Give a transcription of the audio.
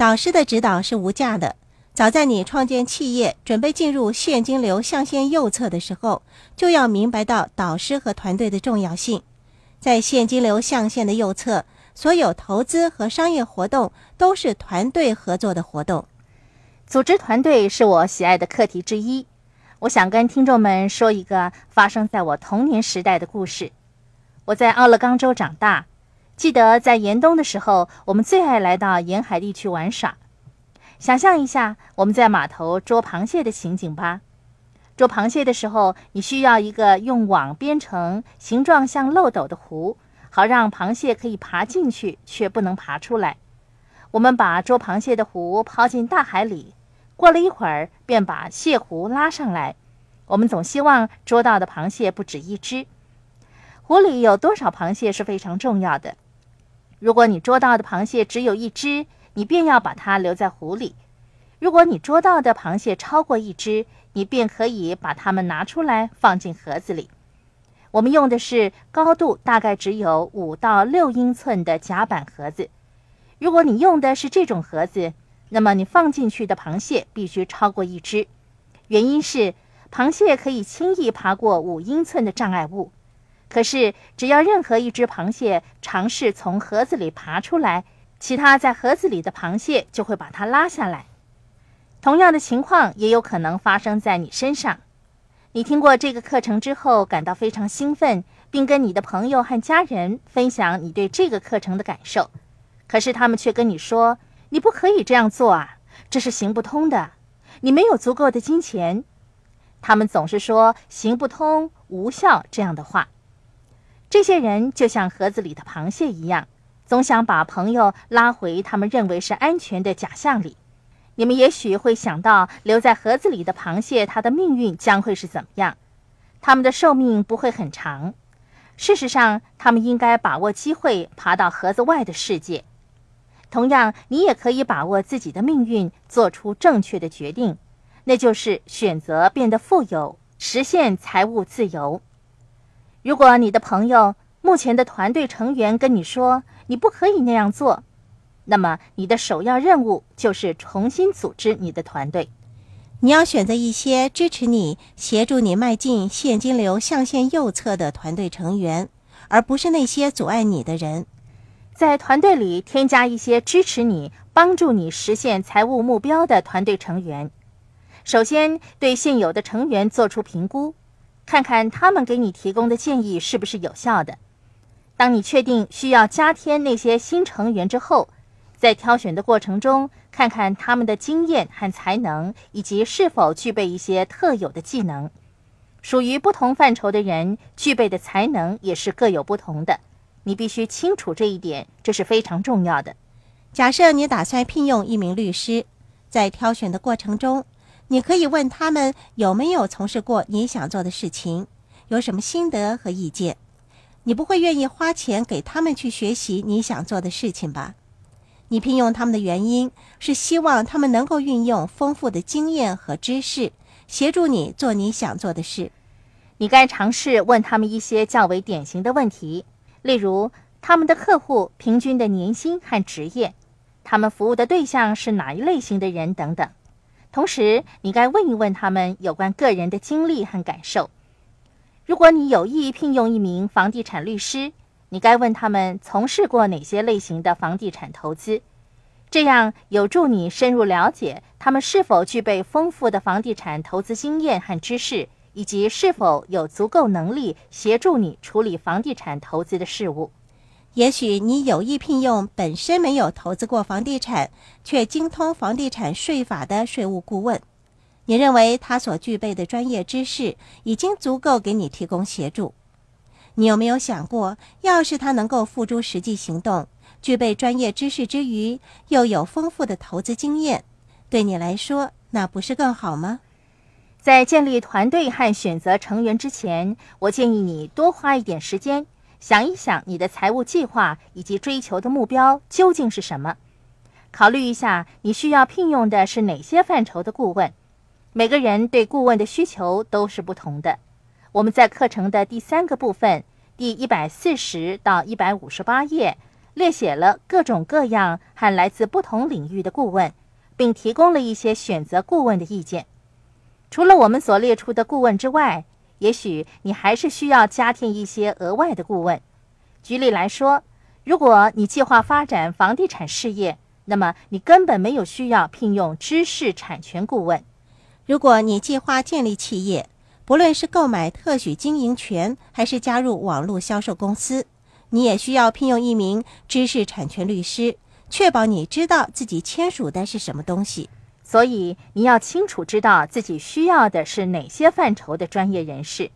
导师的指导是无价的。早在你创建企业、准备进入现金流象限右侧的时候，就要明白到导师和团队的重要性。在现金流象限的右侧，所有投资和商业活动都是团队合作的活动。组织团队是我喜爱的课题之一。我想跟听众们说一个发生在我童年时代的故事。我在奥勒冈州长大，记得在严冬的时候，我们最爱来到沿海地区玩耍。想象一下我们在码头捉螃蟹的情景吧。捉螃蟹的时候，你需要一个用网编成、形状像漏斗的壶，好让螃蟹可以爬进去，却不能爬出来。我们把捉螃蟹的壶抛进大海里，过了一会儿，便把蟹壶拉上来。我们总希望捉到的螃蟹不止一只。壶里有多少螃蟹是非常重要的。如果你捉到的螃蟹只有一只，你便要把它留在湖里。如果你捉到的螃蟹超过一只，你便可以把它们拿出来放进盒子里。我们用的是高度大概只有五到六英寸的甲板盒子。如果你用的是这种盒子，那么你放进去的螃蟹必须超过一只。原因是螃蟹可以轻易爬过五英寸的障碍物，可是只要任何一只螃蟹尝试从盒子里爬出来。其他在盒子里的螃蟹就会把它拉下来。同样的情况也有可能发生在你身上。你听过这个课程之后，感到非常兴奋，并跟你的朋友和家人分享你对这个课程的感受。可是他们却跟你说：“你不可以这样做啊，这是行不通的。你没有足够的金钱。”他们总是说“行不通”“无效”这样的话。这些人就像盒子里的螃蟹一样。总想把朋友拉回他们认为是安全的假象里。你们也许会想到，留在盒子里的螃蟹，它的命运将会是怎么样？它们的寿命不会很长。事实上，他们应该把握机会，爬到盒子外的世界。同样，你也可以把握自己的命运，做出正确的决定，那就是选择变得富有，实现财务自由。如果你的朋友目前的团队成员跟你说，你不可以那样做，那么你的首要任务就是重新组织你的团队。你要选择一些支持你、协助你迈进现金流象限右侧的团队成员，而不是那些阻碍你的人。在团队里添加一些支持你、帮助你实现财务目标的团队成员。首先，对现有的成员做出评估，看看他们给你提供的建议是不是有效的。当你确定需要加添那些新成员之后，在挑选的过程中，看看他们的经验和才能，以及是否具备一些特有的技能。属于不同范畴的人具备的才能也是各有不同的，你必须清楚这一点，这是非常重要的。假设你打算聘用一名律师，在挑选的过程中，你可以问他们有没有从事过你想做的事情，有什么心得和意见。你不会愿意花钱给他们去学习你想做的事情吧？你聘用他们的原因是希望他们能够运用丰富的经验和知识，协助你做你想做的事。你该尝试问他们一些较为典型的问题，例如他们的客户平均的年薪和职业，他们服务的对象是哪一类型的人等等。同时，你该问一问他们有关个人的经历和感受。如果你有意聘用一名房地产律师，你该问他们从事过哪些类型的房地产投资，这样有助你深入了解他们是否具备丰富的房地产投资经验和知识，以及是否有足够能力协助你处理房地产投资的事务。也许你有意聘用本身没有投资过房地产，却精通房地产税法的税务顾问。你认为他所具备的专业知识已经足够给你提供协助？你有没有想过，要是他能够付诸实际行动，具备专业知识之余又有丰富的投资经验，对你来说那不是更好吗？在建立团队和选择成员之前，我建议你多花一点时间想一想你的财务计划以及追求的目标究竟是什么。考虑一下你需要聘用的是哪些范畴的顾问。每个人对顾问的需求都是不同的。我们在课程的第三个部分，第一百四十到一百五十八页，列写了各种各样和来自不同领域的顾问，并提供了一些选择顾问的意见。除了我们所列出的顾问之外，也许你还是需要加添一些额外的顾问。举例来说，如果你计划发展房地产事业，那么你根本没有需要聘用知识产权顾问。如果你计划建立企业，不论是购买特许经营权，还是加入网络销售公司，你也需要聘用一名知识产权律师，确保你知道自己签署的是什么东西。所以，你要清楚知道自己需要的是哪些范畴的专业人士。